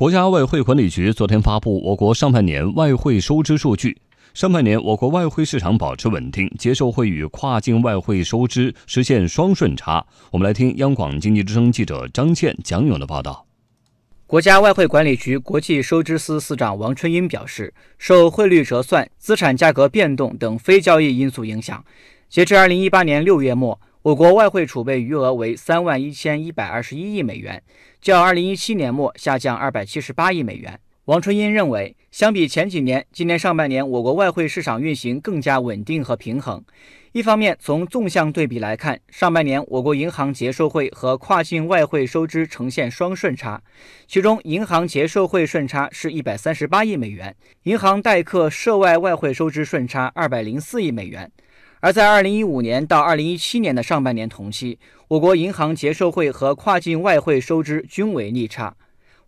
国家外汇管理局昨天发布我国上半年外汇收支数据。上半年，我国外汇市场保持稳定，结售汇与跨境外汇收支实现双顺差。我们来听央广经济之声记者张倩、蒋勇的报道。国家外汇管理局国际收支司司长王春英表示，受汇率折算、资产价格变动等非交易因素影响，截至二零一八年六月末。我国外汇储备余额为三万一千一百二十一亿美元，较二零一七年末下降二百七十八亿美元。王春英认为，相比前几年，今年上半年我国外汇市场运行更加稳定和平衡。一方面，从纵向对比来看，上半年我国银行结售汇和跨境外汇收支呈现双顺差，其中银行结售汇顺差是一百三十八亿美元，银行代客涉外外汇收支顺差二百零四亿美元。而在二零一五年到二零一七年的上半年同期，我国银行结售汇和跨境外汇收支均为逆差。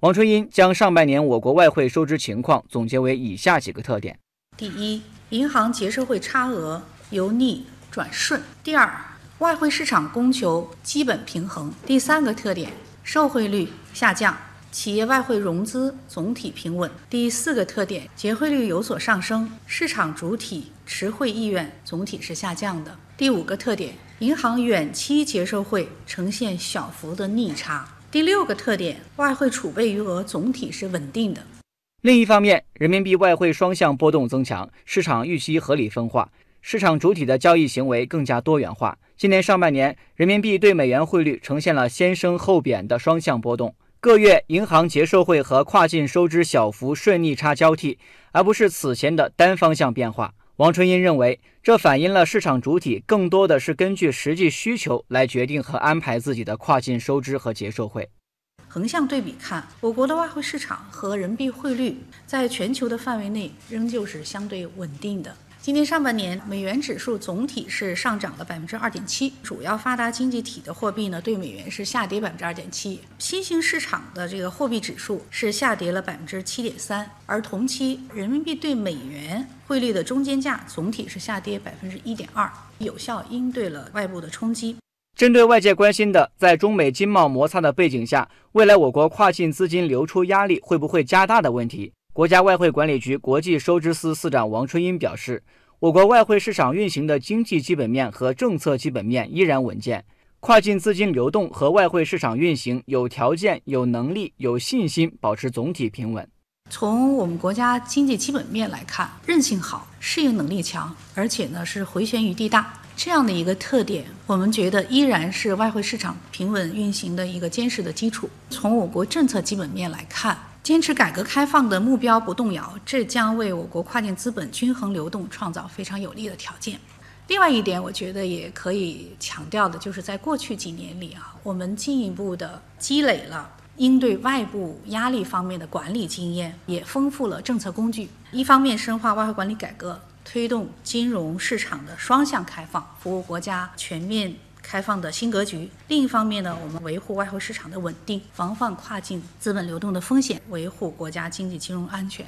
王春英将上半年我国外汇收支情况总结为以下几个特点：第一，银行结售汇差额由逆转顺；第二，外汇市场供求基本平衡；第三个特点，售汇率下降。企业外汇融资总体平稳。第四个特点，结汇率有所上升，市场主体持汇意愿总体是下降的。第五个特点，银行远期结售汇呈现小幅的逆差。第六个特点，外汇储备余额总体是稳定的。另一方面，人民币外汇双向波动增强，市场预期合理分化，市场主体的交易行为更加多元化。今年上半年，人民币对美元汇率呈现了先升后贬的双向波动。各月银行结售汇和跨境收支小幅顺逆差交替，而不是此前的单方向变化。王春英认为，这反映了市场主体更多的是根据实际需求来决定和安排自己的跨境收支和结售汇。横向对比看，我国的外汇市场和人民币汇率在全球的范围内仍旧是相对稳定的。今年上半年，美元指数总体是上涨了百分之二点七，主要发达经济体的货币呢对美元是下跌百分之二点七，新兴市场的这个货币指数是下跌了百分之七点三，而同期人民币对美元汇率的中间价总体是下跌百分之一点二，有效应对了外部的冲击。针对外界关心的在中美经贸摩擦的背景下，未来我国跨境资金流出压力会不会加大的问题。国家外汇管理局国际收支司司长王春英表示，我国外汇市场运行的经济基本面和政策基本面依然稳健，跨境资金流动和外汇市场运行有条件、有能力、有信心保持总体平稳。从我们国家经济基本面来看，韧性好，适应能力强，而且呢是回旋余地大，这样的一个特点，我们觉得依然是外汇市场平稳运行的一个坚实的基础。从我国政策基本面来看。坚持改革开放的目标不动摇，这将为我国跨境资本均衡流动创造非常有利的条件。另外一点，我觉得也可以强调的，就是在过去几年里啊，我们进一步的积累了应对外部压力方面的管理经验，也丰富了政策工具。一方面深化外汇管理改革，推动金融市场的双向开放，服务国家全面。开放的新格局。另一方面呢，我们维护外汇市场的稳定，防范跨境资本流动的风险，维护国家经济金融安全。